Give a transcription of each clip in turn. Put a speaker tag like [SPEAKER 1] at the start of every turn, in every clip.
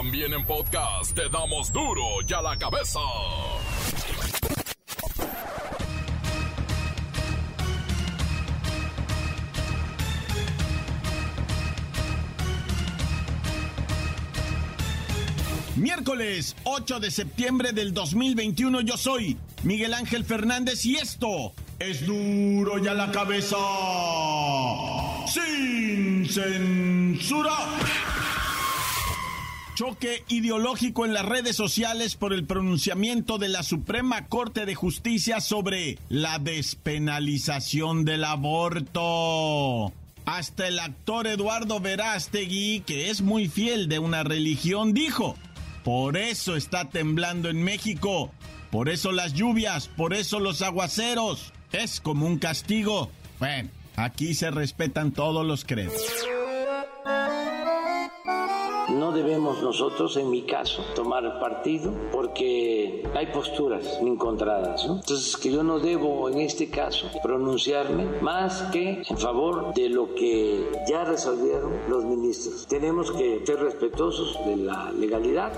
[SPEAKER 1] También en podcast te damos duro y a la cabeza.
[SPEAKER 2] Miércoles 8 de septiembre del 2021 yo soy Miguel Ángel Fernández y esto es duro y a la cabeza. Sin censura. Choque ideológico en las redes sociales por el pronunciamiento de la Suprema Corte de Justicia sobre la despenalización del aborto. Hasta el actor Eduardo Verástegui, que es muy fiel de una religión, dijo, por eso está temblando en México, por eso las lluvias, por eso los aguaceros. Es como un castigo. Bueno, aquí se respetan todos los credos.
[SPEAKER 3] No debemos nosotros, en mi caso, tomar partido porque hay posturas encontradas. Entonces, que yo no debo en este caso pronunciarme más que en favor de lo que ya resolvieron los ministros. Tenemos que ser respetuosos de la legalidad.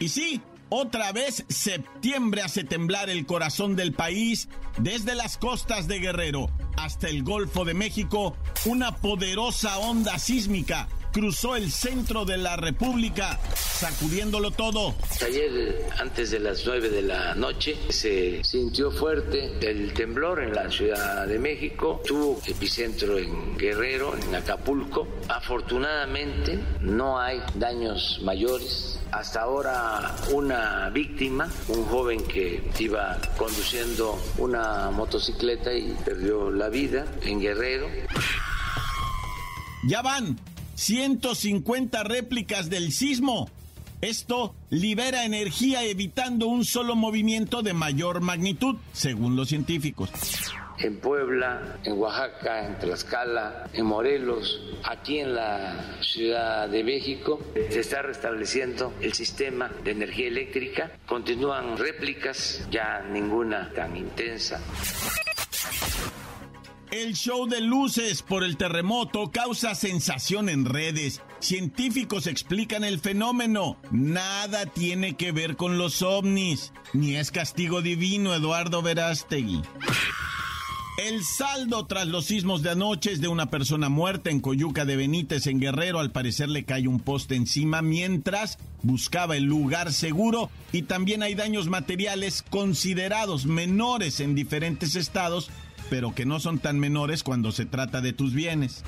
[SPEAKER 2] Y sí, otra vez septiembre hace temblar el corazón del país, desde las costas de Guerrero hasta el Golfo de México, una poderosa onda sísmica cruzó el centro de la República, sacudiéndolo todo.
[SPEAKER 3] Ayer, antes de las 9 de la noche, se sintió fuerte el temblor en la Ciudad de México. Tuvo epicentro en Guerrero, en Acapulco. Afortunadamente, no hay daños mayores. Hasta ahora una víctima, un joven que iba conduciendo una motocicleta y perdió la vida en Guerrero.
[SPEAKER 2] Ya van 150 réplicas del sismo. Esto libera energía evitando un solo movimiento de mayor magnitud, según los científicos.
[SPEAKER 3] En Puebla, en Oaxaca, en Tlaxcala, en Morelos, aquí en la Ciudad de México, se está restableciendo el sistema de energía eléctrica. Continúan réplicas, ya ninguna tan intensa.
[SPEAKER 2] El show de luces por el terremoto causa sensación en redes. Científicos explican el fenómeno. Nada tiene que ver con los ovnis. Ni es castigo divino, Eduardo Verástegui. El saldo tras los sismos de anoche es de una persona muerta en Coyuca de Benítez, en Guerrero. Al parecer le cae un poste encima mientras buscaba el lugar seguro. Y también hay daños materiales considerados menores en diferentes estados pero que no son tan menores cuando se trata de tus bienes.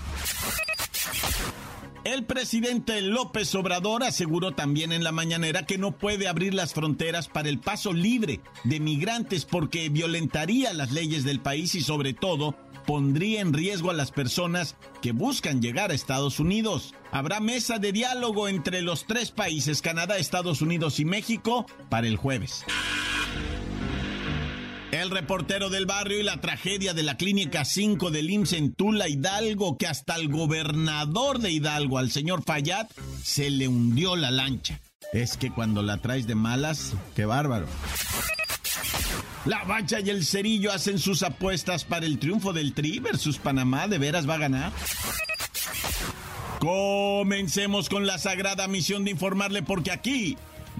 [SPEAKER 2] El presidente López Obrador aseguró también en la mañanera que no puede abrir las fronteras para el paso libre de migrantes porque violentaría las leyes del país y sobre todo pondría en riesgo a las personas que buscan llegar a Estados Unidos. Habrá mesa de diálogo entre los tres países, Canadá, Estados Unidos y México, para el jueves. El reportero del barrio y la tragedia de la Clínica 5 del IMSS en Tula, Hidalgo, que hasta el gobernador de Hidalgo, al señor Fayad, se le hundió la lancha. Es que cuando la traes de malas, qué bárbaro. La Bacha y el Cerillo hacen sus apuestas para el triunfo del Tri versus Panamá. ¿De veras va a ganar? Comencemos con la sagrada misión de informarle porque aquí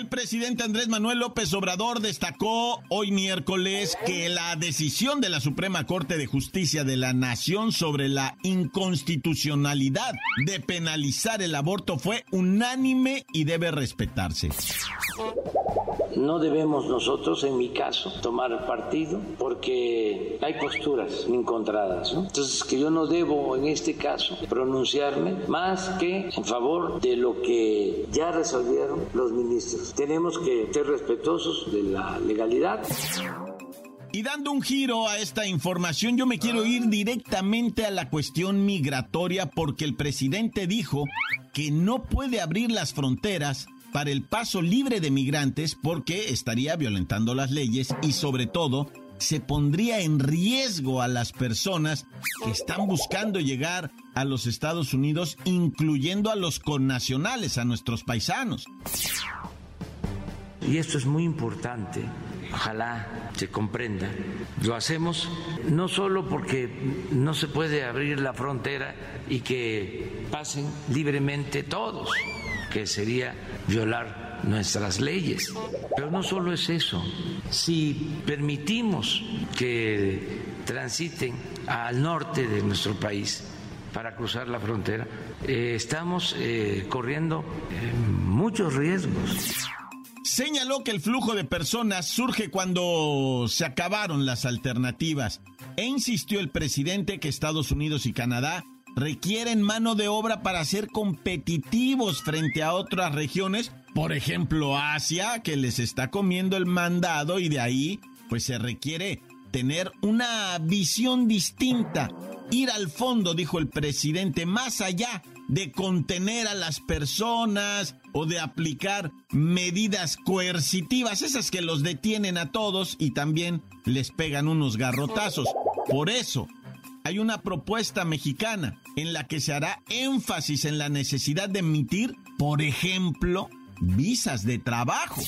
[SPEAKER 2] El presidente Andrés Manuel López Obrador destacó hoy miércoles que la decisión de la Suprema Corte de Justicia de la Nación sobre la inconstitucionalidad de penalizar el aborto fue unánime y debe respetarse.
[SPEAKER 3] No debemos nosotros, en mi caso, tomar partido porque hay posturas encontradas. Entonces, que yo no debo en este caso pronunciarme más que en favor de lo que ya resolvieron los ministros. Tenemos que ser respetuosos de la legalidad.
[SPEAKER 2] Y dando un giro a esta información, yo me quiero ir directamente a la cuestión migratoria porque el presidente dijo que no puede abrir las fronteras para el paso libre de migrantes porque estaría violentando las leyes y sobre todo se pondría en riesgo a las personas que están buscando llegar a los Estados Unidos, incluyendo a los connacionales, a nuestros paisanos.
[SPEAKER 3] Y esto es muy importante, ojalá se comprenda. Lo hacemos no solo porque no se puede abrir la frontera y que pasen libremente todos, que sería violar nuestras leyes. Pero no solo es eso. Si permitimos que transiten al norte de nuestro país para cruzar la frontera, eh, estamos eh, corriendo eh, muchos riesgos.
[SPEAKER 2] Señaló que el flujo de personas surge cuando se acabaron las alternativas e insistió el presidente que Estados Unidos y Canadá requieren mano de obra para ser competitivos frente a otras regiones, por ejemplo Asia, que les está comiendo el mandado y de ahí pues se requiere tener una visión distinta, ir al fondo, dijo el presidente, más allá de contener a las personas o de aplicar medidas coercitivas, esas que los detienen a todos y también les pegan unos garrotazos. Por eso, hay una propuesta mexicana en la que se hará énfasis en la necesidad de emitir, por ejemplo, visas de trabajo.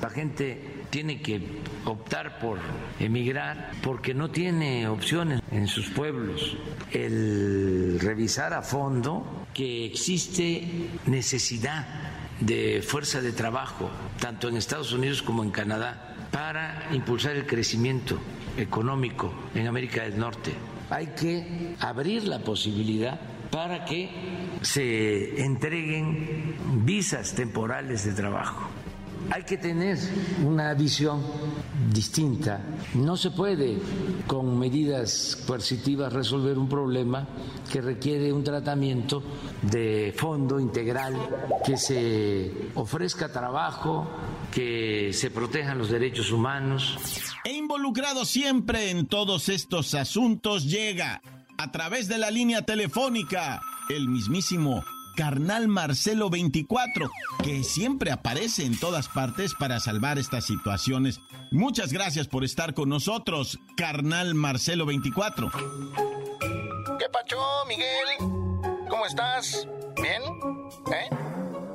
[SPEAKER 3] La gente tiene que optar por emigrar porque no tiene opciones en sus pueblos. El revisar a fondo que existe necesidad de fuerza de trabajo, tanto en Estados Unidos como en Canadá, para impulsar el crecimiento económico en América del Norte hay que abrir la posibilidad para que se entreguen visas temporales de trabajo. Hay que tener una visión distinta. No se puede con medidas coercitivas resolver un problema que requiere un tratamiento de fondo integral, que se ofrezca trabajo, que se protejan los derechos humanos.
[SPEAKER 2] E involucrado siempre en todos estos asuntos llega, a través de la línea telefónica, el mismísimo Carnal Marcelo 24, que siempre aparece en todas partes para salvar estas situaciones. Muchas gracias por estar con nosotros, Carnal Marcelo 24.
[SPEAKER 4] ¿Qué pacho, Miguel? ¿Cómo estás? ¿Bien? ¿Eh?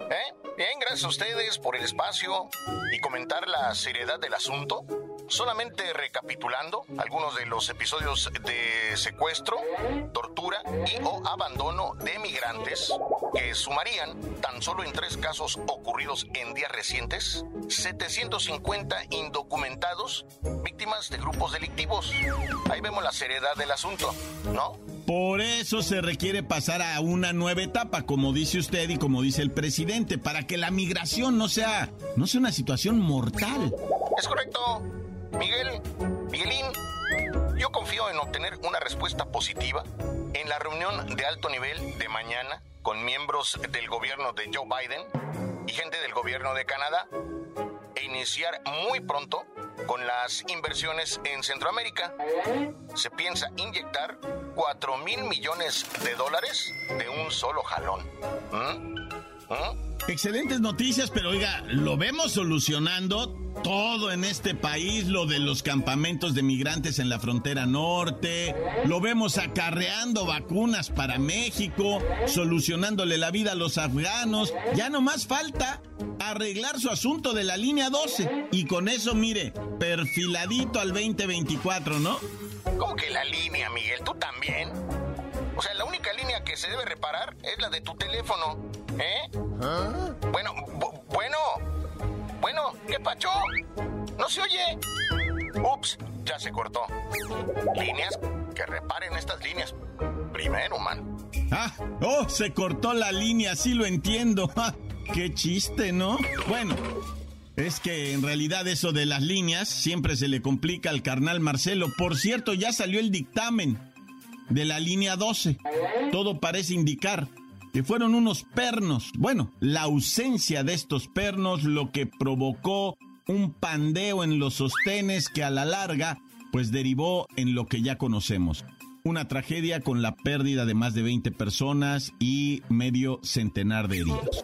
[SPEAKER 4] ¿Eh? Bien, gracias a ustedes por el espacio y comentar la seriedad del asunto. Solamente recapitulando algunos de los episodios de secuestro, tortura y o abandono de migrantes que sumarían tan solo en tres casos ocurridos en días recientes 750 indocumentados víctimas de grupos delictivos. Ahí vemos la seriedad del asunto, ¿no?
[SPEAKER 2] Por eso se requiere pasar a una nueva etapa, como dice usted y como dice el presidente, para que la migración no sea, no sea una situación mortal.
[SPEAKER 4] Es correcto. Miguel, Miguelín, yo confío en obtener una respuesta positiva en la reunión de alto nivel de mañana con miembros del gobierno de Joe Biden y gente del gobierno de Canadá e iniciar muy pronto con las inversiones en Centroamérica. Se piensa inyectar 4 mil millones de dólares de un solo jalón. ¿Mm?
[SPEAKER 2] ¿Mm? Excelentes noticias, pero oiga, lo vemos solucionando todo en este país, lo de los campamentos de migrantes en la frontera norte, lo vemos acarreando vacunas para México, solucionándole la vida a los afganos, ya no más falta arreglar su asunto de la línea 12 y con eso, mire, perfiladito al 2024, ¿no?
[SPEAKER 4] ¿Cómo que la línea, Miguel? ¿Tú también? O sea, la única línea que se debe reparar es la de tu teléfono, ¿eh? ¿Ah? Bueno, bueno, bueno, ¿qué pacho? ¿No se oye? Ups, ya se cortó. Líneas que reparen estas líneas. Primero, man.
[SPEAKER 2] Ah, oh, se cortó la línea, sí lo entiendo. qué chiste, ¿no? Bueno, es que en realidad eso de las líneas siempre se le complica al carnal Marcelo. Por cierto, ya salió el dictamen de la línea 12. Todo parece indicar que fueron unos pernos. Bueno, la ausencia de estos pernos lo que provocó un pandeo en los sostenes que a la larga pues derivó en lo que ya conocemos. Una tragedia con la pérdida de más de 20 personas y medio centenar de heridos.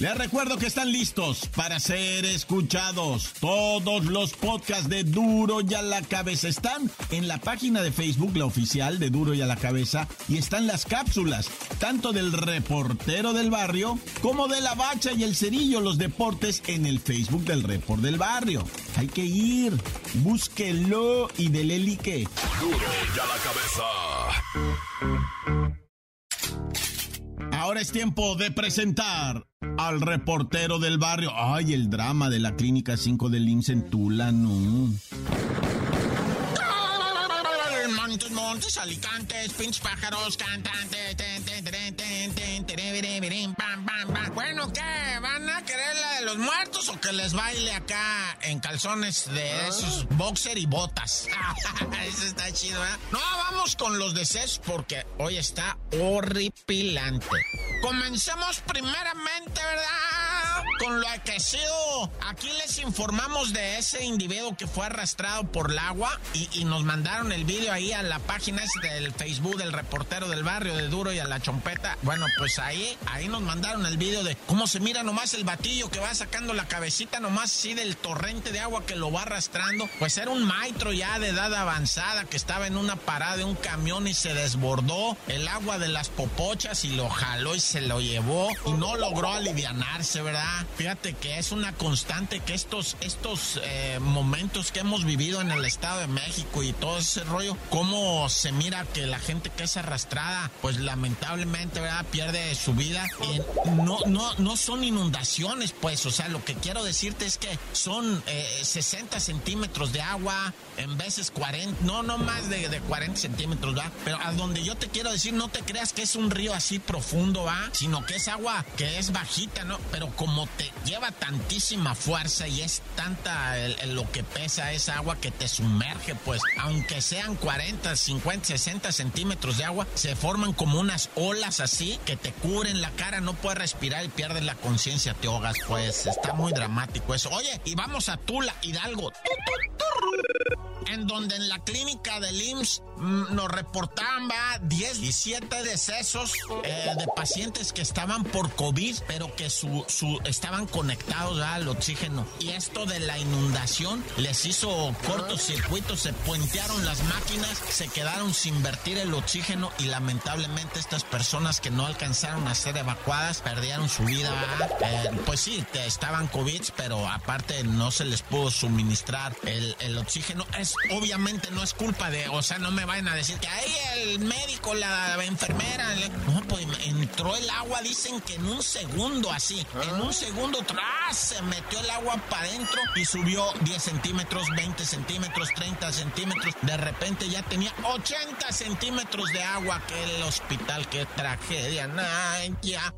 [SPEAKER 2] Les recuerdo que están listos para ser escuchados. Todos los podcasts de Duro y a la Cabeza están en la página de Facebook, la oficial de Duro y a la Cabeza, y están las cápsulas, tanto del reportero del barrio como de la bacha y el cerillo, los deportes, en el Facebook del report del barrio. Hay que ir, búsquelo y dele like.
[SPEAKER 1] Duro y a
[SPEAKER 2] la Cabeza. Ahora es tiempo de presentar al reportero del barrio. Ay, el drama de la Clínica 5 del IMSS en Tula, no.
[SPEAKER 5] Montes, montes, alicantes, pinches pájaros, cantantes. Bueno, ¿qué? De los muertos o que les baile acá en calzones de esos boxer y botas? Eso está chido, ¿verdad? No, vamos con los deseos porque hoy está horripilante. Comencemos primeramente, ¿verdad? Con lo aquecido. Aquí les informamos de ese individuo que fue arrastrado por el agua y, nos mandaron el video ahí a la página del Facebook del reportero del barrio de Duro y a la Chompeta. Bueno, pues ahí, ahí nos mandaron el video de cómo se mira nomás el batillo que va sacando la cabecita nomás así del torrente de agua que lo va arrastrando. Pues era un maestro ya de edad avanzada que estaba en una parada de un camión y se desbordó el agua de las popochas y lo jaló y se lo llevó y no logró alivianarse, ¿verdad? Fíjate que es una constante que estos, estos eh, momentos que hemos vivido en el Estado de México y todo ese rollo, cómo se mira que la gente que es arrastrada, pues lamentablemente, ¿verdad? Pierde su vida. Y no, no, no son inundaciones, pues, o sea, lo que quiero decirte es que son 60 eh, centímetros de agua, en veces 40, no, no más de, de 40 centímetros, ¿va? Pero a donde yo te quiero decir, no te creas que es un río así profundo, ¿va? Sino que es agua que es bajita, ¿no? Pero como lleva tantísima fuerza y es tanta lo que pesa esa agua que te sumerge, pues, aunque sean 40, 50, 60 centímetros de agua, se forman como unas olas así que te cubren la cara, no puedes respirar y pierdes la conciencia, te ahogas, pues, está muy dramático eso. Oye, y vamos a Tula, Hidalgo. En donde en la clínica del IMSS nos reportaban va 10 y 7 decesos eh, de pacientes que estaban por COVID, pero que su, su estaban conectados al oxígeno. Y esto de la inundación les hizo cortocircuito, se puentearon las máquinas, se quedaron sin vertir el oxígeno y lamentablemente estas personas que no alcanzaron a ser evacuadas perdieron su vida. Eh, pues sí, estaban COVID, pero aparte no se les pudo suministrar el, el oxígeno. Es obviamente no es culpa de, o sea, no me vayan a decir que ahí el médico, la enfermera, no, pues entró el agua, dicen que en un segundo así, en un segundo tras se metió el agua para adentro y subió 10 centímetros, 20 centímetros, 30 centímetros, de repente ya tenía 80 centímetros de agua que el hospital, qué tragedia, ay, ya.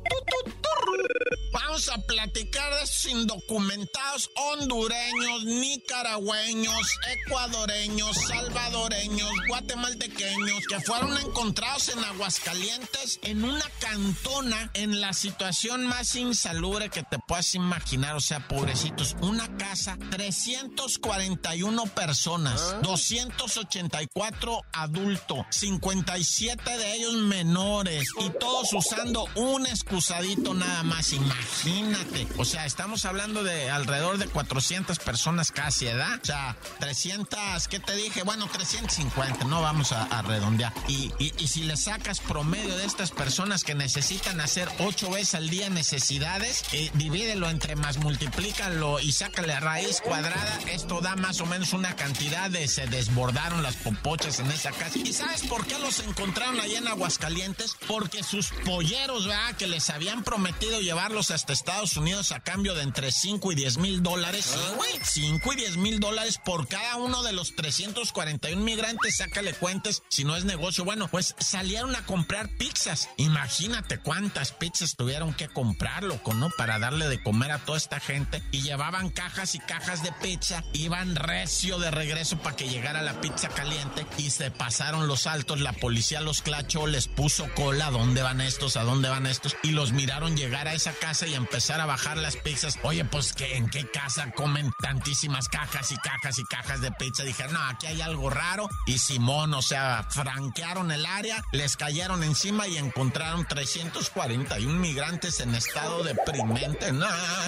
[SPEAKER 5] Vamos a platicar de esos indocumentados hondureños, nicaragüeños, ecuadoreños, salvadoreños, guatemaltequeños que fueron encontrados en Aguascalientes en una cantona en la situación más insalubre que te puedas imaginar. O sea, pobrecitos, una casa, 341 personas, 284 adultos, 57 de ellos menores y todos usando un excusadito nada más. Imagínate. O sea, estamos hablando de alrededor de 400 personas casi, ¿edad? O sea, 300, ¿qué te dije? Bueno, 350, no vamos a, redondear. Y, y, si le sacas promedio de estas personas que necesitan hacer 8 veces al día necesidades, eh, divídelo entre más, multiplícalo y sácale raíz cuadrada, esto da más o menos una cantidad de se desbordaron las popochas en esa casa. ¿Y sabes por qué los encontraron allá en Aguascalientes? Porque sus polleros, ¿verdad? Que les habían prometido llevarlos hasta Estados Unidos a cambio de entre 5 y 10 mil dólares. Sí, güey, 5 y 10 mil dólares por cada uno de los 341 migrantes. Sácale cuentas si no es negocio. Bueno, pues salieron a comprar pizzas. Imagínate cuántas pizzas tuvieron que comprar, loco, ¿no? Para darle de comer a toda esta gente. Y llevaban cajas y cajas de pizza. Iban recio de regreso para que llegara la pizza caliente. Y se pasaron los altos. La policía los clachó, les puso cola. ¿A dónde van estos? ¿A dónde van estos? Y los miraron llegar a esa casa y empezar a bajar las pizzas. Oye, pues que en qué casa comen tantísimas cajas y cajas y cajas de pizza. Dijeron, no, aquí hay algo raro. Y Simón, o sea, franquearon el área, les cayeron encima y encontraron 341 migrantes en estado deprimente. No,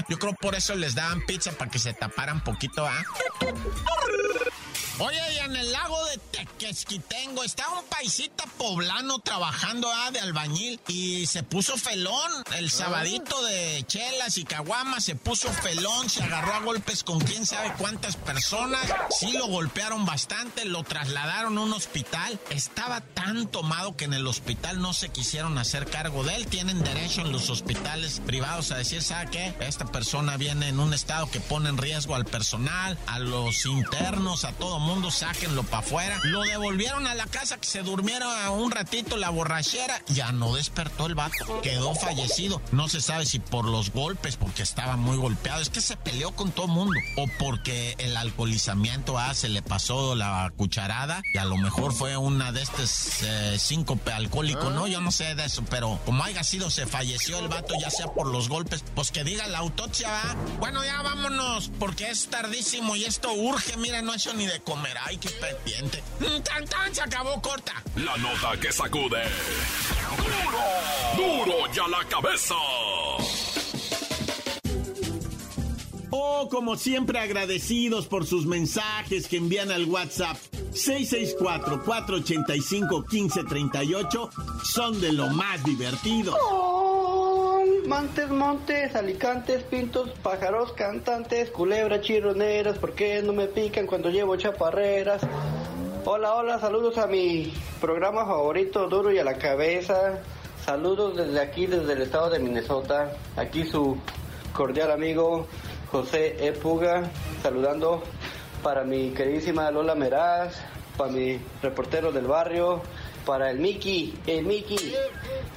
[SPEAKER 5] yo creo por eso les daban pizza para que se taparan poquito, ¿ah? Oye, y en el lago de Tequesquitengo está un paisita poblano trabajando ah, de albañil y se puso felón. El sabadito de chelas y caguamas se puso felón, se agarró a golpes con quién sabe cuántas personas. Sí lo golpearon bastante, lo trasladaron a un hospital. Estaba tan tomado que en el hospital no se quisieron hacer cargo de él. Tienen derecho en los hospitales privados a decir, ¿sabe qué? Esta persona viene en un estado que pone en riesgo al personal, a los internos, a todo mundo, sáquenlo para afuera. Lo devolvieron a la casa que se durmiera un ratito la borrachera. Ya no despertó el vato. Quedó fallecido. No se sabe si por los golpes, porque estaba muy golpeado. Es que se peleó con todo mundo. O porque el alcoholizamiento ah, se le pasó la cucharada. Y a lo mejor fue una de estas eh, síncope alcohólico, ¿no? Yo no sé de eso. Pero como haya sido, se falleció el vato, ya sea por los golpes. Pues que diga la autopsia. Bueno, ya vámonos. Porque es tardísimo y esto urge. Mira, no he hecho ni de. Ay, qué pendiente. ¡Tan, tan! Se acabó corta.
[SPEAKER 1] La nota que sacude. ¡Duro! ¡Duro ya la cabeza!
[SPEAKER 2] Oh, como siempre agradecidos por sus mensajes que envían al WhatsApp 664-485-1538 son de lo más divertidos.
[SPEAKER 6] Montes, montes, alicantes, pintos, pájaros, cantantes, culebras, chirroneras, ¿por qué no me pican cuando llevo chaparreras? Hola, hola, saludos a mi programa favorito, Duro y a la Cabeza. Saludos desde aquí, desde el estado de Minnesota. Aquí su cordial amigo José E. Puga, saludando para mi queridísima Lola Meraz, para mi reportero del barrio, para el Mickey, el Mickey,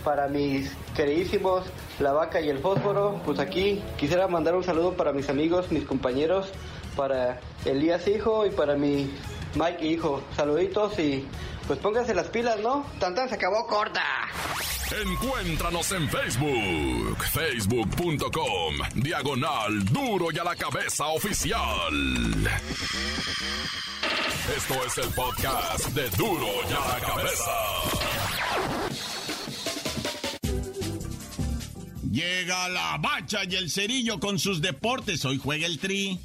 [SPEAKER 6] para mis queridísimos La Vaca y el Fósforo, pues aquí quisiera mandar un saludo para mis amigos, mis compañeros, para Elías Hijo y para mi Mike Hijo. Saluditos y pues pónganse las pilas, ¿no? Tantan se acabó corta.
[SPEAKER 1] Encuéntranos en Facebook, facebook.com, diagonal duro y a la cabeza oficial. Esto es el podcast de duro y a la cabeza.
[SPEAKER 2] Llega la bacha y el cerillo con sus deportes. Hoy juega el tri.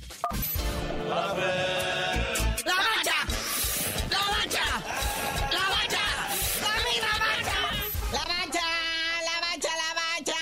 [SPEAKER 5] ¡La bacha! ¡La bacha! ¡La bacha! ¡La mira bacha! ¡La bacha! ¡La bacha! ¡La bacha!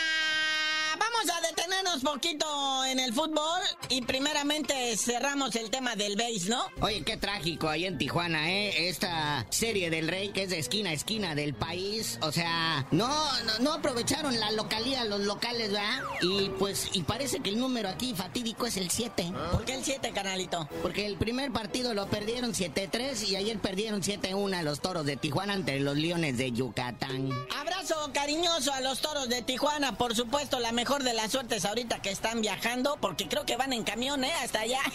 [SPEAKER 5] Vamos a detenernos poquito en el fútbol y primeramente cerramos el tema del base, ¿no?
[SPEAKER 7] Oye, qué trágico ahí en Tijuana, ¿eh? Esta serie del Rey que es de esquina a esquina del país. O sea, no, no, no aprovecharon la localidad, los locales, ¿verdad? Y pues, y parece que el número aquí fatídico es el 7.
[SPEAKER 5] ¿Por qué el 7, canalito?
[SPEAKER 7] Porque el primer partido lo perdieron 7-3 y ayer perdieron 7-1 a los toros de Tijuana ante los Leones de Yucatán.
[SPEAKER 5] Abrazo cariñoso a los toros de Tijuana, por supuesto, la mejor de las suertes ahorita que están viajando, porque creo que van en camión, ¿eh? Hasta allá.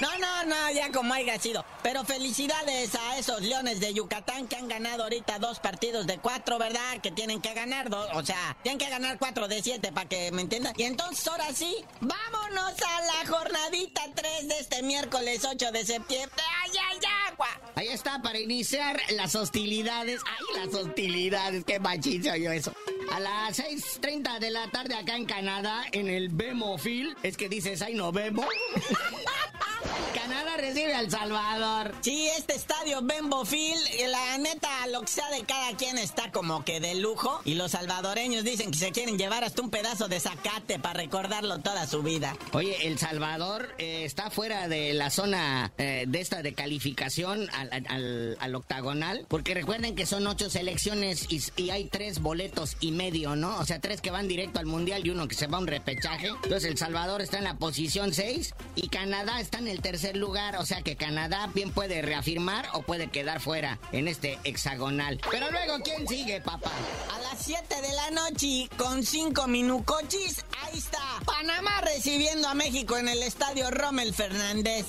[SPEAKER 5] No, no, no, ya como haya sido. Pero felicidades a esos leones de Yucatán que han ganado ahorita dos partidos de cuatro, ¿verdad? Que tienen que ganar dos, o sea, tienen que ganar cuatro de siete para que me entiendan. Y entonces ahora sí, vámonos a la jornadita 3 de este miércoles 8 de septiembre. ¡Ay, ay, agua!
[SPEAKER 7] Ahí está para iniciar las hostilidades. ¡Ay, las hostilidades! ¡Qué machizo yo eso! A las 6.30 de la tarde acá en Canadá, en el Bemo Field. Es que dices, ay, no vemos. Canadá recibe al Salvador.
[SPEAKER 8] Sí, este estadio Bembo Field, la neta, lo que sea de cada quien está como que de lujo. Y los salvadoreños dicen que se quieren llevar hasta un pedazo de zacate para recordarlo toda su vida.
[SPEAKER 7] Oye, El Salvador eh, está fuera de la zona eh, de esta de calificación al, octagonal, porque recuerden que son ocho selecciones y, y, hay tres boletos y medio, ¿no? O sea, tres que van directo al mundial y uno que se va a un repechaje. Entonces El Salvador está en la posición 6 y Canadá está en el tercer lugar, o sea que Canadá bien puede reafirmar o puede quedar fuera en este hexagonal. Pero luego, ¿quién sigue, papá?
[SPEAKER 8] A las 7 de la noche, con 5 minucochis, ahí está. Panamá recibiendo a México en el estadio Rommel Fernández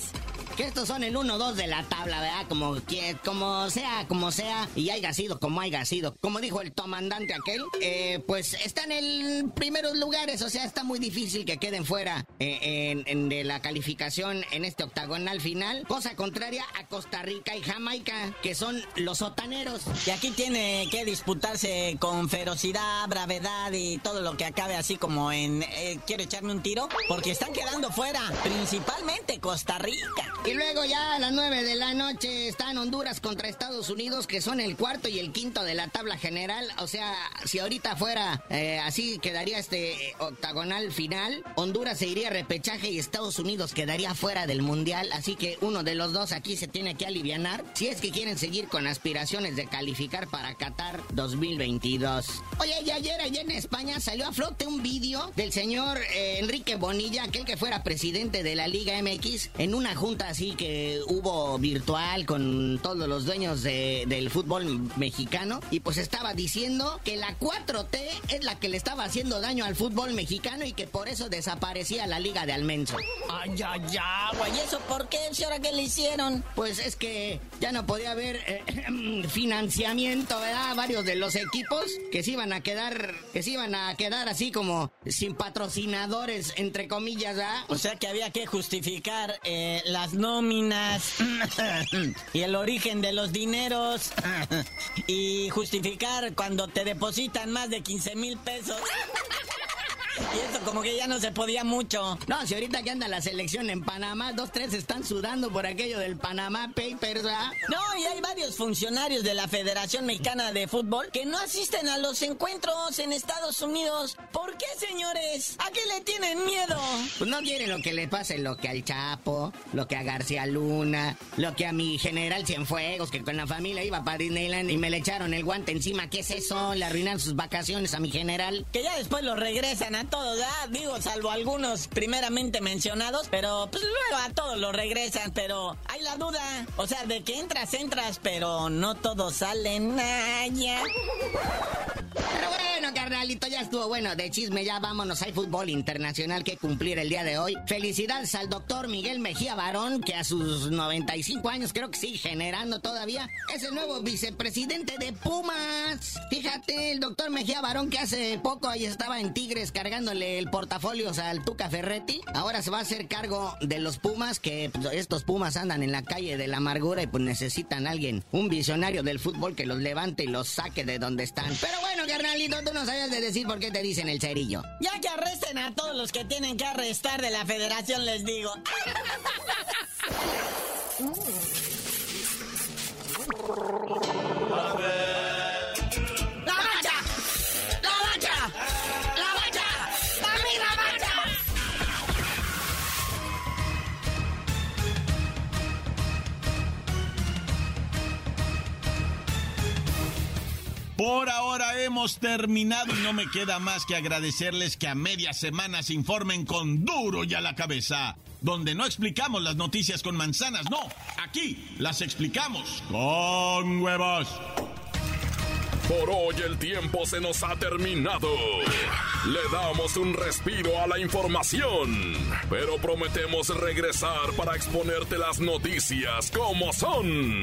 [SPEAKER 7] que estos son el 1-2 de la tabla, ¿verdad? Como, como sea, como sea, y haya sido como haya sido. Como dijo el comandante aquel, eh, pues están en primeros lugares, o sea, está muy difícil que queden fuera eh, de la calificación en este octagonal final. Cosa contraria a Costa Rica y Jamaica, que son los sotaneros.
[SPEAKER 8] Y aquí tiene que disputarse con ferocidad, bravedad y todo lo que acabe así como en eh, quiero echarme un tiro, porque están quedando fuera, principalmente Costa Rica.
[SPEAKER 7] Y luego ya a las 9 de la noche están Honduras contra Estados Unidos, que son el cuarto y el quinto de la tabla general. O sea, si ahorita fuera eh, así, quedaría este octagonal final. Honduras se iría a repechaje y Estados Unidos quedaría fuera del mundial. Así que uno de los dos aquí se tiene que alivianar si es que quieren seguir con aspiraciones de calificar para Qatar 2022. Oye, y ayer allá en España salió a flote un vídeo del señor eh, Enrique Bonilla, aquel que fuera presidente de la Liga MX, en una junta así que hubo virtual con todos los dueños del fútbol mexicano y pues estaba diciendo que la 4T es la que le estaba haciendo daño al fútbol mexicano y que por eso desaparecía la liga de Almenso.
[SPEAKER 8] Ay, ay, ay, ¿y eso por qué? ¿Ahora qué le hicieron?
[SPEAKER 7] Pues es que ya no podía haber eh, financiamiento, ¿verdad? Varios de los equipos que se iban a quedar, que se iban a quedar así como sin patrocinadores, entre comillas, ¿verdad?
[SPEAKER 8] O sea que había que justificar eh, las nóminas y el origen de los dineros y justificar cuando te depositan más de 15 mil pesos. Y eso como que ya no se podía mucho.
[SPEAKER 7] No, si ahorita que anda la selección en Panamá, dos, tres están sudando por aquello del Panamá Papers, ¿verdad?
[SPEAKER 8] No, y hay varios funcionarios de la Federación Mexicana de Fútbol que no asisten a los encuentros en Estados Unidos. ¿Por qué, señores? ¿A qué le tienen miedo?
[SPEAKER 7] Pues no quieren lo que le pase, lo que al Chapo, lo que a García Luna, lo que a mi general Cienfuegos, que con la familia iba para Disneyland y me le echaron el guante encima. ¿Qué es eso? Le arruinan sus vacaciones a mi general.
[SPEAKER 8] Que ya después lo regresan a todos, ¿ah? Digo, salvo algunos primeramente mencionados, pero pues luego a todos los regresan, pero hay la duda. O sea, de que entras, entras, pero no todos salen. ya.
[SPEAKER 7] Pero bueno, carnalito, ya estuvo bueno. De chisme, ya vámonos. Hay fútbol internacional que cumplir el día de hoy. Felicidades al doctor Miguel Mejía Barón, que a sus 95 años creo que sigue generando todavía. Es el nuevo vicepresidente de Pumas. Fíjate, el doctor Mejía Barón que hace poco ahí estaba en Tigres cargándole el portafolio al Tuca Ferretti. Ahora se va a hacer cargo de los Pumas, que pues, estos Pumas andan en la calle de la amargura y pues necesitan a alguien, un visionario del fútbol que los levante y los saque de donde están. Pero bueno, carnalito, tú no sabes de decir por qué te dicen el cerillo.
[SPEAKER 8] Ya que arresten a todos los que tienen que arrestar de la federación, les digo.
[SPEAKER 2] Por ahora hemos terminado y no me queda más que agradecerles que a media semana se informen con duro y a la cabeza, donde no explicamos las noticias con manzanas, no, aquí las explicamos con huevos.
[SPEAKER 1] Por hoy el tiempo se nos ha terminado. Le damos un respiro a la información, pero prometemos regresar para exponerte las noticias como son.